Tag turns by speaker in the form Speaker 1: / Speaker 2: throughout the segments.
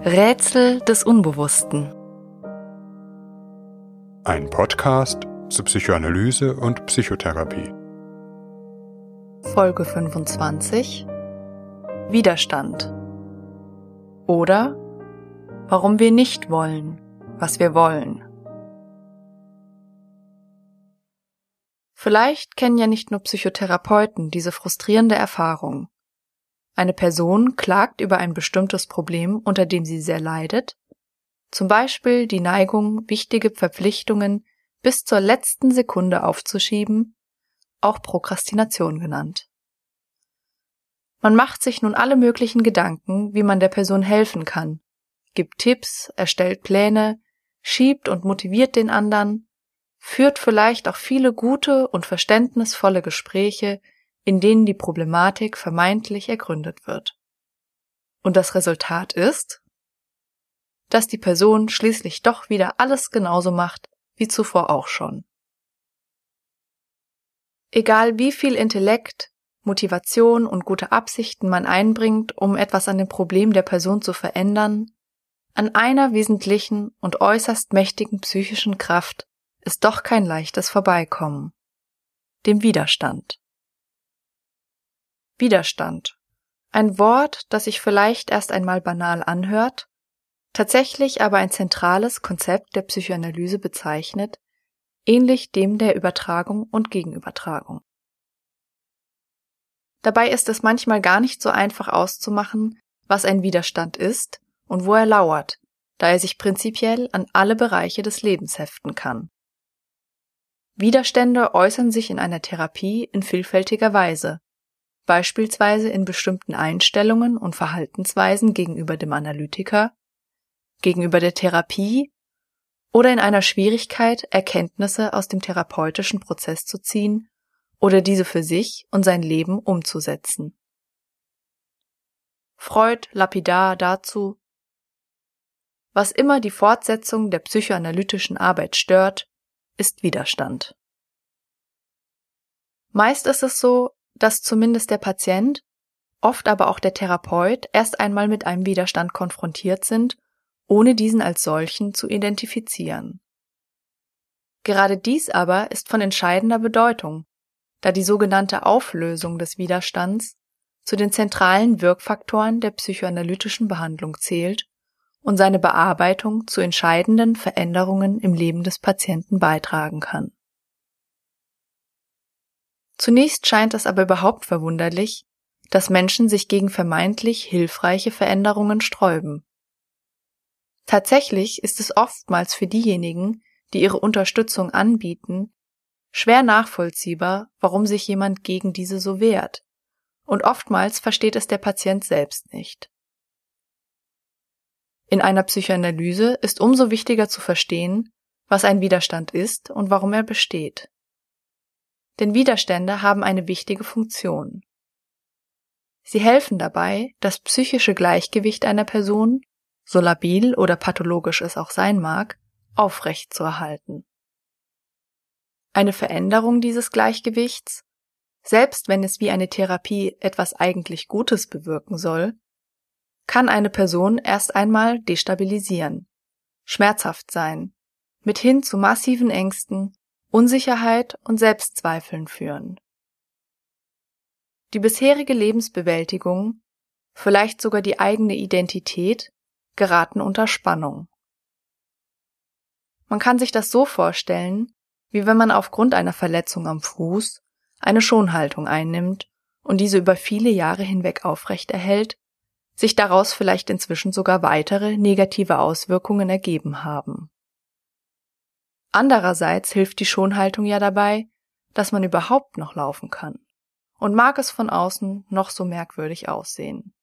Speaker 1: Rätsel des Unbewussten.
Speaker 2: Ein Podcast zu Psychoanalyse und Psychotherapie.
Speaker 1: Folge 25. Widerstand. Oder warum wir nicht wollen, was wir wollen. Vielleicht kennen ja nicht nur Psychotherapeuten diese frustrierende Erfahrung. Eine Person klagt über ein bestimmtes Problem, unter dem sie sehr leidet, zum Beispiel die Neigung, wichtige Verpflichtungen bis zur letzten Sekunde aufzuschieben, auch Prokrastination genannt. Man macht sich nun alle möglichen Gedanken, wie man der Person helfen kann, gibt Tipps, erstellt Pläne, schiebt und motiviert den anderen, führt vielleicht auch viele gute und verständnisvolle Gespräche, in denen die Problematik vermeintlich ergründet wird. Und das Resultat ist, dass die Person schließlich doch wieder alles genauso macht wie zuvor auch schon. Egal wie viel Intellekt, Motivation und gute Absichten man einbringt, um etwas an dem Problem der Person zu verändern, an einer wesentlichen und äußerst mächtigen psychischen Kraft ist doch kein leichtes Vorbeikommen, dem Widerstand. Widerstand. Ein Wort, das sich vielleicht erst einmal banal anhört, tatsächlich aber ein zentrales Konzept der Psychoanalyse bezeichnet, ähnlich dem der Übertragung und Gegenübertragung. Dabei ist es manchmal gar nicht so einfach auszumachen, was ein Widerstand ist und wo er lauert, da er sich prinzipiell an alle Bereiche des Lebens heften kann. Widerstände äußern sich in einer Therapie in vielfältiger Weise, beispielsweise in bestimmten Einstellungen und Verhaltensweisen gegenüber dem Analytiker, gegenüber der Therapie oder in einer Schwierigkeit, Erkenntnisse aus dem therapeutischen Prozess zu ziehen oder diese für sich und sein Leben umzusetzen. Freud lapidar dazu, was immer die Fortsetzung der psychoanalytischen Arbeit stört, ist Widerstand. Meist ist es so, dass zumindest der Patient, oft aber auch der Therapeut erst einmal mit einem Widerstand konfrontiert sind, ohne diesen als solchen zu identifizieren. Gerade dies aber ist von entscheidender Bedeutung, da die sogenannte Auflösung des Widerstands zu den zentralen Wirkfaktoren der psychoanalytischen Behandlung zählt und seine Bearbeitung zu entscheidenden Veränderungen im Leben des Patienten beitragen kann. Zunächst scheint es aber überhaupt verwunderlich, dass Menschen sich gegen vermeintlich hilfreiche Veränderungen sträuben. Tatsächlich ist es oftmals für diejenigen, die ihre Unterstützung anbieten, schwer nachvollziehbar, warum sich jemand gegen diese so wehrt, und oftmals versteht es der Patient selbst nicht. In einer Psychoanalyse ist umso wichtiger zu verstehen, was ein Widerstand ist und warum er besteht denn Widerstände haben eine wichtige Funktion. Sie helfen dabei, das psychische Gleichgewicht einer Person, so labil oder pathologisch es auch sein mag, aufrechtzuerhalten. Eine Veränderung dieses Gleichgewichts, selbst wenn es wie eine Therapie etwas eigentlich Gutes bewirken soll, kann eine Person erst einmal destabilisieren, schmerzhaft sein, mithin zu massiven Ängsten, Unsicherheit und Selbstzweifeln führen. Die bisherige Lebensbewältigung, vielleicht sogar die eigene Identität, geraten unter Spannung. Man kann sich das so vorstellen, wie wenn man aufgrund einer Verletzung am Fuß eine Schonhaltung einnimmt und diese über viele Jahre hinweg aufrecht erhält, sich daraus vielleicht inzwischen sogar weitere negative Auswirkungen ergeben haben. Andererseits hilft die Schonhaltung ja dabei, dass man überhaupt noch laufen kann und mag es von außen noch so merkwürdig aussehen.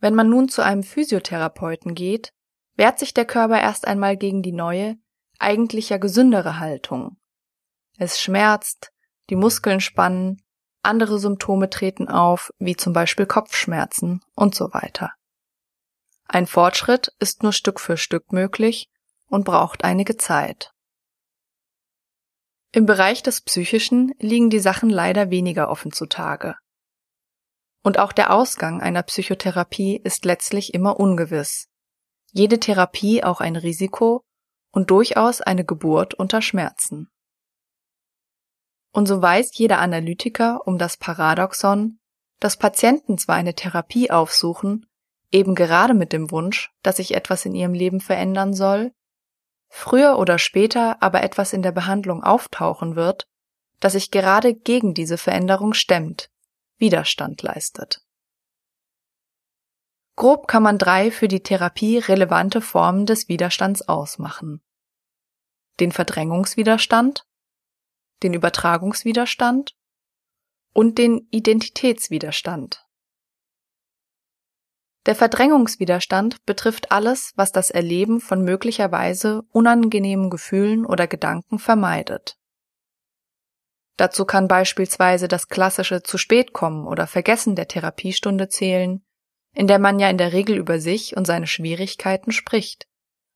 Speaker 1: Wenn man nun zu einem Physiotherapeuten geht, wehrt sich der Körper erst einmal gegen die neue, eigentlich ja gesündere Haltung. Es schmerzt, die Muskeln spannen, andere Symptome treten auf, wie zum Beispiel Kopfschmerzen und so weiter. Ein Fortschritt ist nur Stück für Stück möglich und braucht einige Zeit. Im Bereich des Psychischen liegen die Sachen leider weniger offen zutage. Und auch der Ausgang einer Psychotherapie ist letztlich immer ungewiss. Jede Therapie auch ein Risiko und durchaus eine Geburt unter Schmerzen. Und so weiß jeder Analytiker um das Paradoxon, dass Patienten zwar eine Therapie aufsuchen, eben gerade mit dem Wunsch, dass sich etwas in ihrem Leben verändern soll, früher oder später aber etwas in der Behandlung auftauchen wird, das sich gerade gegen diese Veränderung stemmt, Widerstand leistet. Grob kann man drei für die Therapie relevante Formen des Widerstands ausmachen. Den Verdrängungswiderstand, den Übertragungswiderstand und den Identitätswiderstand. Der Verdrängungswiderstand betrifft alles, was das Erleben von möglicherweise unangenehmen Gefühlen oder Gedanken vermeidet. Dazu kann beispielsweise das klassische zu spät kommen oder Vergessen der Therapiestunde zählen, in der man ja in der Regel über sich und seine Schwierigkeiten spricht,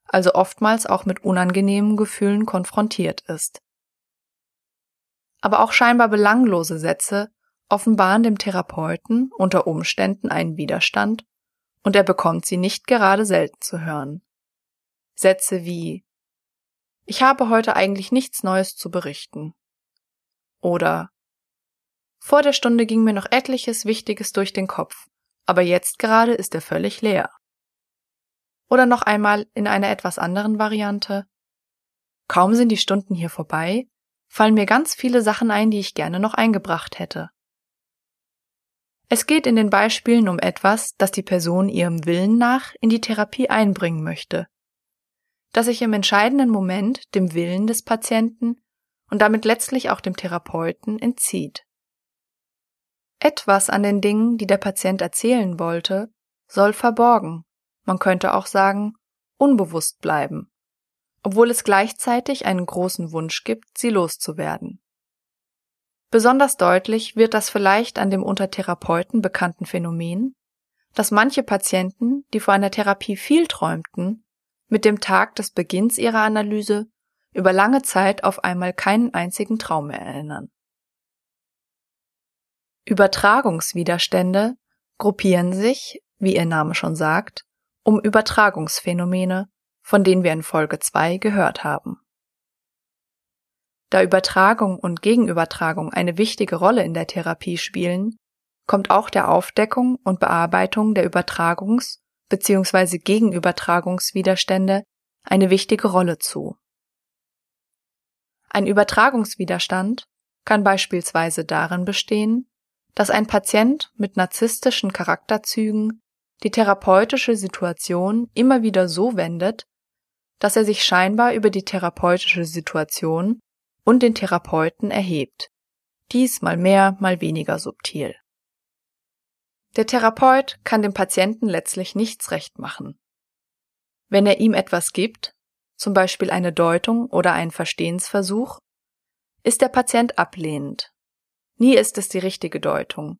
Speaker 1: also oftmals auch mit unangenehmen Gefühlen konfrontiert ist. Aber auch scheinbar belanglose Sätze offenbaren dem Therapeuten unter Umständen einen Widerstand und er bekommt sie nicht gerade selten zu hören. Sätze wie Ich habe heute eigentlich nichts Neues zu berichten. Oder Vor der Stunde ging mir noch etliches Wichtiges durch den Kopf, aber jetzt gerade ist er völlig leer. Oder noch einmal in einer etwas anderen Variante Kaum sind die Stunden hier vorbei, fallen mir ganz viele Sachen ein, die ich gerne noch eingebracht hätte. Es geht in den Beispielen um etwas, das die Person ihrem Willen nach in die Therapie einbringen möchte, das sich im entscheidenden Moment dem Willen des Patienten und damit letztlich auch dem Therapeuten entzieht. Etwas an den Dingen, die der Patient erzählen wollte, soll verborgen, man könnte auch sagen, unbewusst bleiben, obwohl es gleichzeitig einen großen Wunsch gibt, sie loszuwerden. Besonders deutlich wird das vielleicht an dem unter Therapeuten bekannten Phänomen, dass manche Patienten, die vor einer Therapie viel träumten, mit dem Tag des Beginns ihrer Analyse über lange Zeit auf einmal keinen einzigen Traum mehr erinnern. Übertragungswiderstände gruppieren sich, wie ihr Name schon sagt, um Übertragungsphänomene, von denen wir in Folge 2 gehört haben. Da Übertragung und Gegenübertragung eine wichtige Rolle in der Therapie spielen, kommt auch der Aufdeckung und Bearbeitung der Übertragungs- bzw. Gegenübertragungswiderstände eine wichtige Rolle zu. Ein Übertragungswiderstand kann beispielsweise darin bestehen, dass ein Patient mit narzisstischen Charakterzügen die therapeutische Situation immer wieder so wendet, dass er sich scheinbar über die therapeutische Situation und den Therapeuten erhebt. Dies mal mehr, mal weniger subtil. Der Therapeut kann dem Patienten letztlich nichts recht machen. Wenn er ihm etwas gibt, zum Beispiel eine Deutung oder einen Verstehensversuch, ist der Patient ablehnend. Nie ist es die richtige Deutung.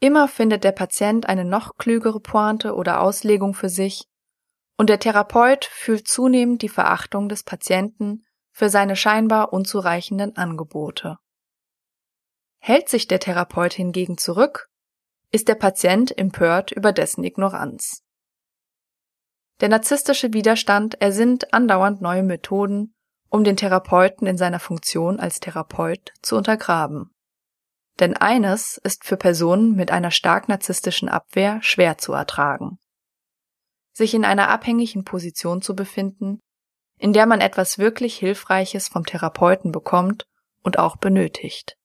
Speaker 1: Immer findet der Patient eine noch klügere Pointe oder Auslegung für sich, und der Therapeut fühlt zunehmend die Verachtung des Patienten für seine scheinbar unzureichenden Angebote. Hält sich der Therapeut hingegen zurück, ist der Patient empört über dessen Ignoranz. Der narzisstische Widerstand ersinnt andauernd neue Methoden, um den Therapeuten in seiner Funktion als Therapeut zu untergraben. Denn eines ist für Personen mit einer stark narzisstischen Abwehr schwer zu ertragen. Sich in einer abhängigen Position zu befinden, in der man etwas wirklich Hilfreiches vom Therapeuten bekommt und auch benötigt.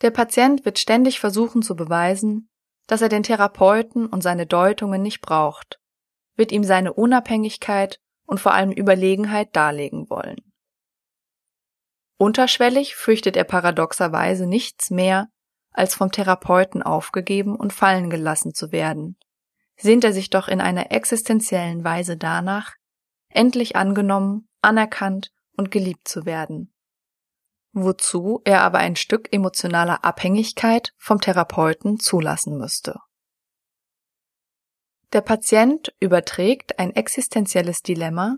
Speaker 1: Der Patient wird ständig versuchen zu beweisen, dass er den Therapeuten und seine Deutungen nicht braucht, wird ihm seine Unabhängigkeit und vor allem Überlegenheit darlegen wollen. Unterschwellig fürchtet er paradoxerweise nichts mehr, als vom Therapeuten aufgegeben und fallen gelassen zu werden, sehnt er sich doch in einer existenziellen Weise danach, endlich angenommen, anerkannt und geliebt zu werden. Wozu er aber ein Stück emotionaler Abhängigkeit vom Therapeuten zulassen müsste. Der Patient überträgt ein existenzielles Dilemma,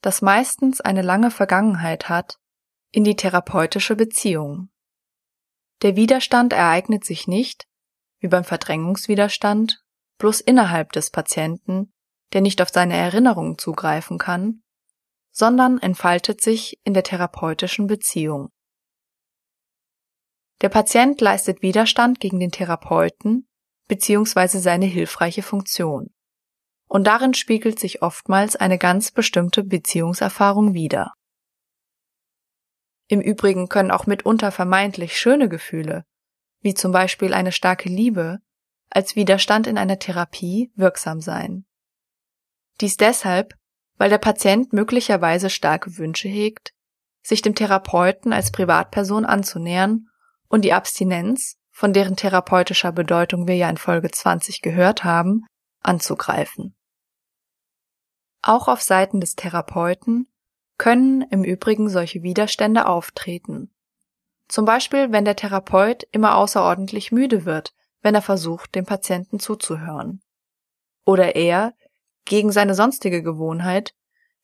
Speaker 1: das meistens eine lange Vergangenheit hat, in die therapeutische Beziehung. Der Widerstand ereignet sich nicht, wie beim Verdrängungswiderstand, bloß innerhalb des Patienten, der nicht auf seine Erinnerungen zugreifen kann, sondern entfaltet sich in der therapeutischen Beziehung. Der Patient leistet Widerstand gegen den Therapeuten bzw. seine hilfreiche Funktion. Und darin spiegelt sich oftmals eine ganz bestimmte Beziehungserfahrung wider. Im Übrigen können auch mitunter vermeintlich schöne Gefühle, wie zum Beispiel eine starke Liebe, als Widerstand in einer Therapie wirksam sein. Dies deshalb, weil der Patient möglicherweise starke Wünsche hegt, sich dem Therapeuten als Privatperson anzunähern und die Abstinenz, von deren therapeutischer Bedeutung wir ja in Folge 20 gehört haben, anzugreifen. Auch auf Seiten des Therapeuten können im Übrigen solche Widerstände auftreten. Zum Beispiel, wenn der Therapeut immer außerordentlich müde wird, wenn er versucht, dem Patienten zuzuhören. Oder er, gegen seine sonstige Gewohnheit,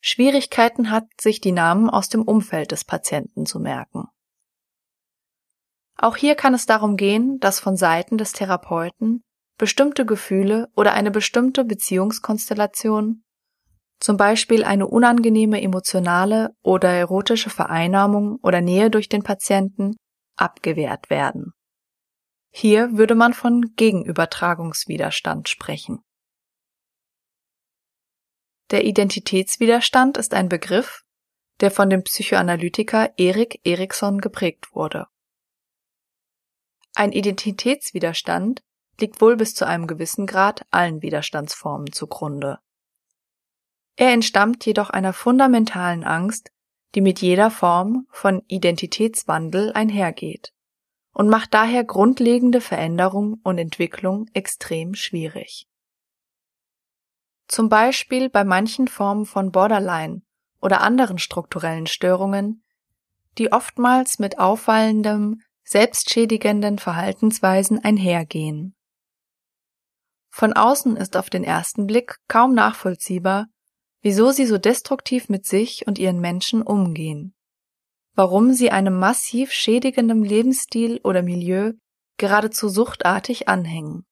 Speaker 1: Schwierigkeiten hat, sich die Namen aus dem Umfeld des Patienten zu merken. Auch hier kann es darum gehen, dass von Seiten des Therapeuten bestimmte Gefühle oder eine bestimmte Beziehungskonstellation, zum Beispiel eine unangenehme emotionale oder erotische Vereinnahmung oder Nähe durch den Patienten, abgewehrt werden. Hier würde man von Gegenübertragungswiderstand sprechen. Der Identitätswiderstand ist ein Begriff, der von dem Psychoanalytiker Erik Erikson geprägt wurde. Ein Identitätswiderstand liegt wohl bis zu einem gewissen Grad allen Widerstandsformen zugrunde. Er entstammt jedoch einer fundamentalen Angst, die mit jeder Form von Identitätswandel einhergeht und macht daher grundlegende Veränderung und Entwicklung extrem schwierig. Zum Beispiel bei manchen Formen von Borderline oder anderen strukturellen Störungen, die oftmals mit auffallendem selbstschädigenden Verhaltensweisen einhergehen. Von außen ist auf den ersten Blick kaum nachvollziehbar, wieso sie so destruktiv mit sich und ihren Menschen umgehen, warum sie einem massiv schädigenden Lebensstil oder Milieu geradezu suchtartig anhängen,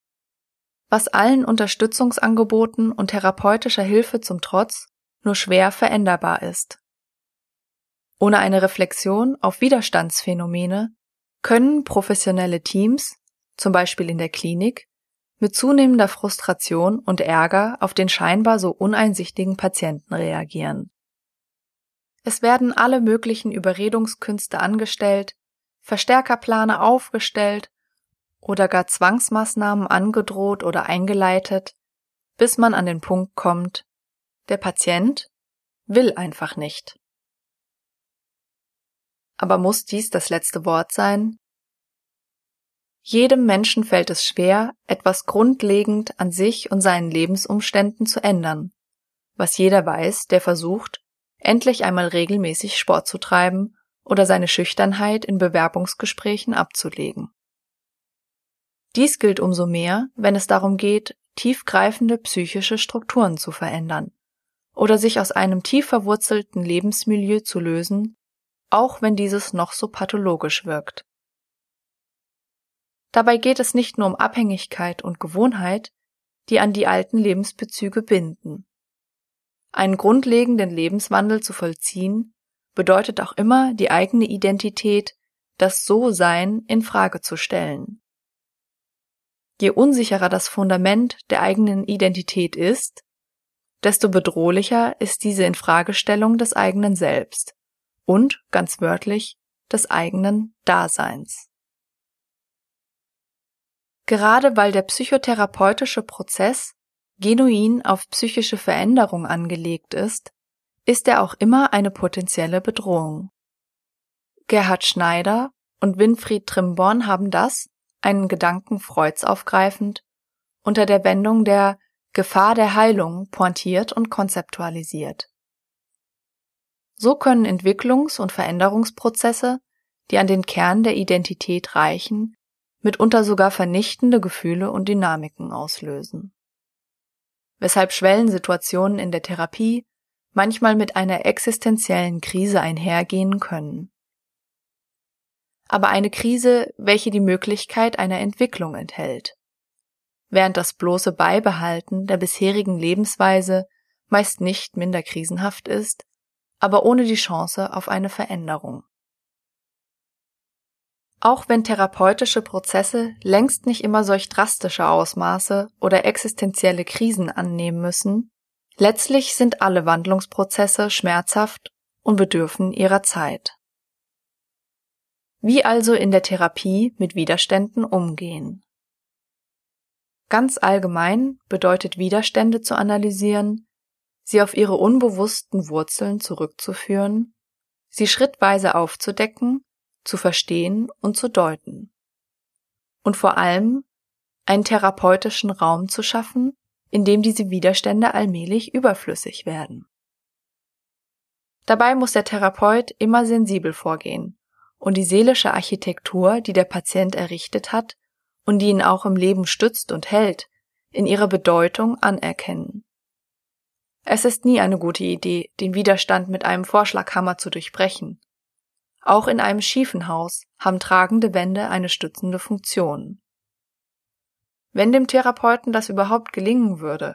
Speaker 1: was allen Unterstützungsangeboten und therapeutischer Hilfe zum Trotz nur schwer veränderbar ist. Ohne eine Reflexion auf Widerstandsphänomene können professionelle Teams, zum Beispiel in der Klinik, mit zunehmender Frustration und Ärger auf den scheinbar so uneinsichtigen Patienten reagieren. Es werden alle möglichen Überredungskünste angestellt, Verstärkerplane aufgestellt oder gar Zwangsmaßnahmen angedroht oder eingeleitet, bis man an den Punkt kommt, der Patient will einfach nicht. Aber muss dies das letzte Wort sein? Jedem Menschen fällt es schwer, etwas grundlegend an sich und seinen Lebensumständen zu ändern, was jeder weiß, der versucht, endlich einmal regelmäßig Sport zu treiben oder seine Schüchternheit in Bewerbungsgesprächen abzulegen. Dies gilt umso mehr, wenn es darum geht, tiefgreifende psychische Strukturen zu verändern oder sich aus einem tief verwurzelten Lebensmilieu zu lösen, auch wenn dieses noch so pathologisch wirkt. Dabei geht es nicht nur um Abhängigkeit und Gewohnheit, die an die alten Lebensbezüge binden. Einen grundlegenden Lebenswandel zu vollziehen, bedeutet auch immer, die eigene Identität, das So-Sein in Frage zu stellen. Je unsicherer das Fundament der eigenen Identität ist, desto bedrohlicher ist diese Infragestellung des eigenen Selbst und, ganz wörtlich, des eigenen Daseins. Gerade weil der psychotherapeutische Prozess genuin auf psychische Veränderung angelegt ist, ist er auch immer eine potenzielle Bedrohung. Gerhard Schneider und Winfried Trimborn haben das, einen Gedanken Freuds aufgreifend, unter der Wendung der Gefahr der Heilung pointiert und konzeptualisiert. So können Entwicklungs- und Veränderungsprozesse, die an den Kern der Identität reichen, mitunter sogar vernichtende Gefühle und Dynamiken auslösen. Weshalb Schwellensituationen in der Therapie manchmal mit einer existenziellen Krise einhergehen können. Aber eine Krise, welche die Möglichkeit einer Entwicklung enthält, während das bloße Beibehalten der bisherigen Lebensweise meist nicht minder krisenhaft ist, aber ohne die Chance auf eine Veränderung. Auch wenn therapeutische Prozesse längst nicht immer solch drastische Ausmaße oder existenzielle Krisen annehmen müssen, letztlich sind alle Wandlungsprozesse schmerzhaft und bedürfen ihrer Zeit. Wie also in der Therapie mit Widerständen umgehen? Ganz allgemein bedeutet Widerstände zu analysieren, sie auf ihre unbewussten Wurzeln zurückzuführen, sie schrittweise aufzudecken zu verstehen und zu deuten. Und vor allem einen therapeutischen Raum zu schaffen, in dem diese Widerstände allmählich überflüssig werden. Dabei muss der Therapeut immer sensibel vorgehen und die seelische Architektur, die der Patient errichtet hat und die ihn auch im Leben stützt und hält, in ihrer Bedeutung anerkennen. Es ist nie eine gute Idee, den Widerstand mit einem Vorschlaghammer zu durchbrechen, auch in einem schiefen Haus haben tragende Wände eine stützende Funktion. Wenn dem Therapeuten das überhaupt gelingen würde,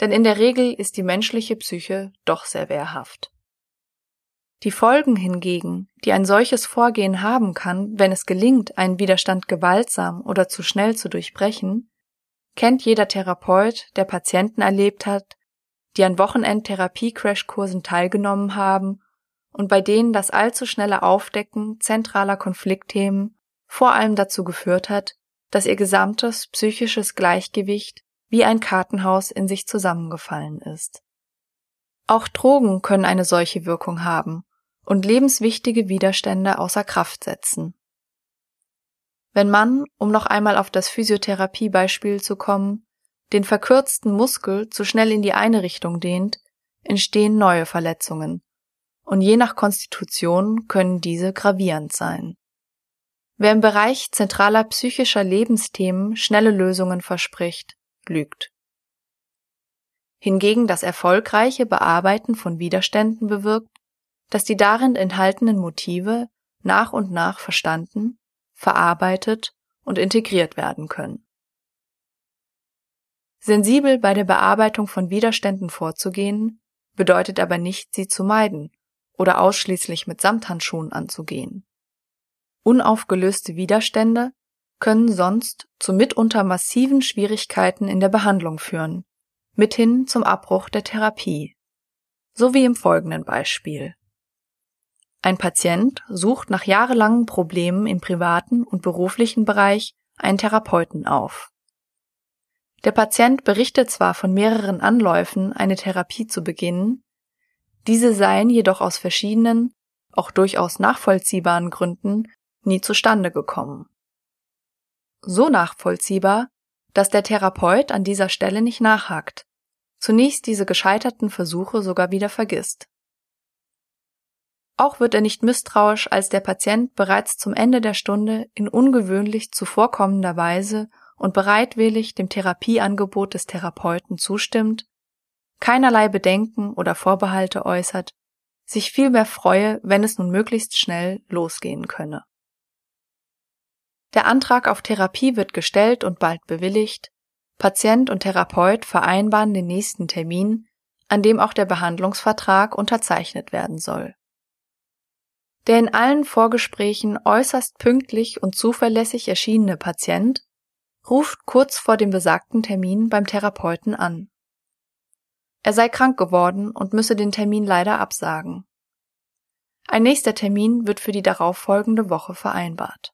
Speaker 1: denn in der Regel ist die menschliche Psyche doch sehr wehrhaft. Die Folgen hingegen, die ein solches Vorgehen haben kann, wenn es gelingt, einen Widerstand gewaltsam oder zu schnell zu durchbrechen, kennt jeder Therapeut, der Patienten erlebt hat, die an Wochenend-Therapie-Crashkursen teilgenommen haben und bei denen das allzu schnelle Aufdecken zentraler Konfliktthemen vor allem dazu geführt hat, dass ihr gesamtes psychisches Gleichgewicht wie ein Kartenhaus in sich zusammengefallen ist. Auch Drogen können eine solche Wirkung haben und lebenswichtige Widerstände außer Kraft setzen. Wenn man, um noch einmal auf das Physiotherapiebeispiel zu kommen, den verkürzten Muskel zu schnell in die eine Richtung dehnt, entstehen neue Verletzungen, und je nach Konstitution können diese gravierend sein. Wer im Bereich zentraler psychischer Lebensthemen schnelle Lösungen verspricht, lügt. Hingegen das erfolgreiche Bearbeiten von Widerständen bewirkt, dass die darin enthaltenen Motive nach und nach verstanden, verarbeitet und integriert werden können. Sensibel bei der Bearbeitung von Widerständen vorzugehen, bedeutet aber nicht, sie zu meiden oder ausschließlich mit Samthandschuhen anzugehen. Unaufgelöste Widerstände können sonst zu mitunter massiven Schwierigkeiten in der Behandlung führen, mithin zum Abbruch der Therapie. So wie im folgenden Beispiel. Ein Patient sucht nach jahrelangen Problemen im privaten und beruflichen Bereich einen Therapeuten auf. Der Patient berichtet zwar von mehreren Anläufen, eine Therapie zu beginnen, diese seien jedoch aus verschiedenen, auch durchaus nachvollziehbaren Gründen nie zustande gekommen. So nachvollziehbar, dass der Therapeut an dieser Stelle nicht nachhakt, zunächst diese gescheiterten Versuche sogar wieder vergisst. Auch wird er nicht misstrauisch, als der Patient bereits zum Ende der Stunde in ungewöhnlich zuvorkommender Weise und bereitwillig dem Therapieangebot des Therapeuten zustimmt keinerlei Bedenken oder Vorbehalte äußert, sich vielmehr freue, wenn es nun möglichst schnell losgehen könne. Der Antrag auf Therapie wird gestellt und bald bewilligt, Patient und Therapeut vereinbaren den nächsten Termin, an dem auch der Behandlungsvertrag unterzeichnet werden soll. Der in allen Vorgesprächen äußerst pünktlich und zuverlässig erschienene Patient ruft kurz vor dem besagten Termin beim Therapeuten an. Er sei krank geworden und müsse den Termin leider absagen. Ein nächster Termin wird für die darauffolgende Woche vereinbart.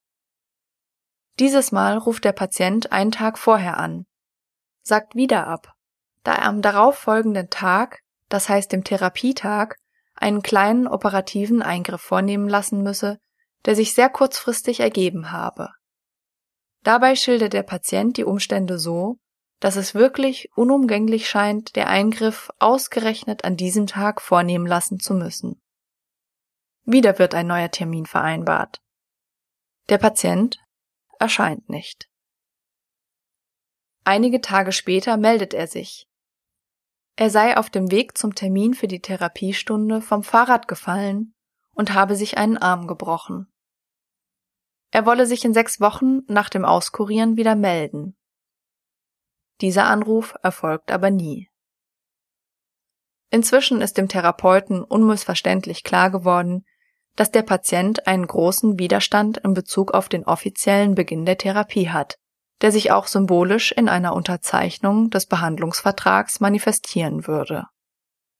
Speaker 1: Dieses Mal ruft der Patient einen Tag vorher an, sagt wieder ab, da er am darauffolgenden Tag, das heißt dem Therapietag, einen kleinen operativen Eingriff vornehmen lassen müsse, der sich sehr kurzfristig ergeben habe. Dabei schildert der Patient die Umstände so, dass es wirklich unumgänglich scheint, der Eingriff ausgerechnet an diesem Tag vornehmen lassen zu müssen. Wieder wird ein neuer Termin vereinbart. Der Patient erscheint nicht. Einige Tage später meldet er sich. Er sei auf dem Weg zum Termin für die Therapiestunde vom Fahrrad gefallen und habe sich einen Arm gebrochen. Er wolle sich in sechs Wochen nach dem Auskurieren wieder melden. Dieser Anruf erfolgt aber nie. Inzwischen ist dem Therapeuten unmissverständlich klar geworden, dass der Patient einen großen Widerstand in Bezug auf den offiziellen Beginn der Therapie hat, der sich auch symbolisch in einer Unterzeichnung des Behandlungsvertrags manifestieren würde.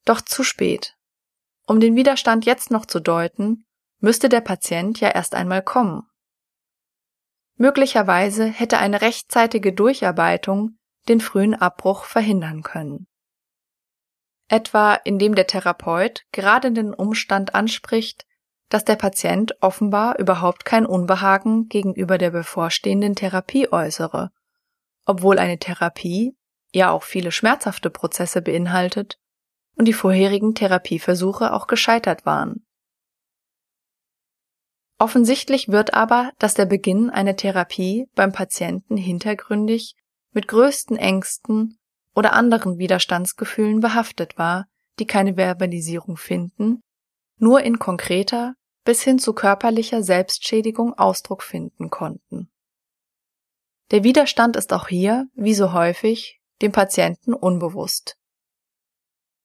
Speaker 1: Doch zu spät. Um den Widerstand jetzt noch zu deuten, müsste der Patient ja erst einmal kommen. Möglicherweise hätte eine rechtzeitige Durcharbeitung den frühen Abbruch verhindern können. Etwa indem der Therapeut gerade den Umstand anspricht, dass der Patient offenbar überhaupt kein Unbehagen gegenüber der bevorstehenden Therapie äußere, obwohl eine Therapie ja auch viele schmerzhafte Prozesse beinhaltet und die vorherigen Therapieversuche auch gescheitert waren. Offensichtlich wird aber, dass der Beginn einer Therapie beim Patienten hintergründig mit größten Ängsten oder anderen Widerstandsgefühlen behaftet war, die keine Verbalisierung finden, nur in konkreter, bis hin zu körperlicher Selbstschädigung Ausdruck finden konnten. Der Widerstand ist auch hier, wie so häufig, dem Patienten unbewusst.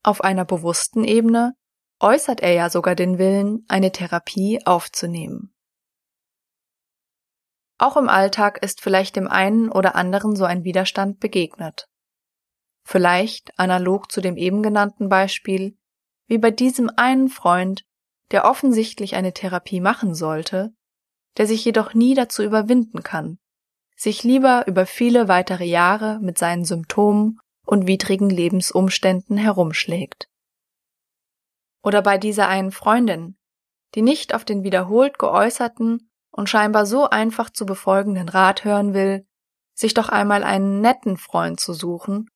Speaker 1: Auf einer bewussten Ebene äußert er ja sogar den Willen, eine Therapie aufzunehmen. Auch im Alltag ist vielleicht dem einen oder anderen so ein Widerstand begegnet. Vielleicht analog zu dem eben genannten Beispiel, wie bei diesem einen Freund, der offensichtlich eine Therapie machen sollte, der sich jedoch nie dazu überwinden kann, sich lieber über viele weitere Jahre mit seinen Symptomen und widrigen Lebensumständen herumschlägt. Oder bei dieser einen Freundin, die nicht auf den wiederholt geäußerten und scheinbar so einfach zu befolgenden Rat hören will, sich doch einmal einen netten Freund zu suchen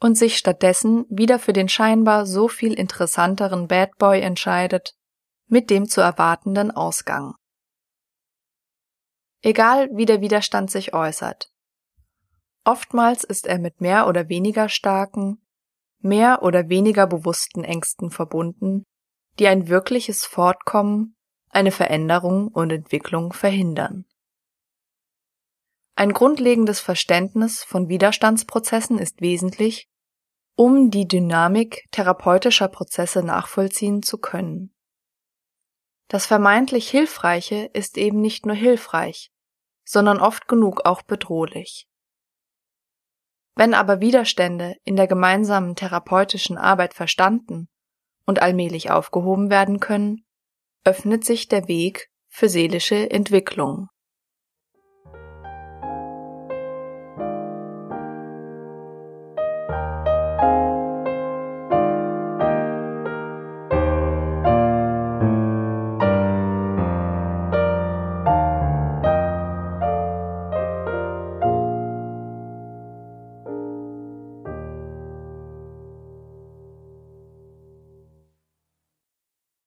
Speaker 1: und sich stattdessen wieder für den scheinbar so viel interessanteren Bad Boy entscheidet, mit dem zu erwartenden Ausgang. Egal wie der Widerstand sich äußert. Oftmals ist er mit mehr oder weniger starken, mehr oder weniger bewussten Ängsten verbunden, die ein wirkliches Fortkommen, eine Veränderung und Entwicklung verhindern. Ein grundlegendes Verständnis von Widerstandsprozessen ist wesentlich, um die Dynamik therapeutischer Prozesse nachvollziehen zu können. Das vermeintlich Hilfreiche ist eben nicht nur hilfreich, sondern oft genug auch bedrohlich. Wenn aber Widerstände in der gemeinsamen therapeutischen Arbeit verstanden und allmählich aufgehoben werden können, öffnet sich der Weg für seelische Entwicklung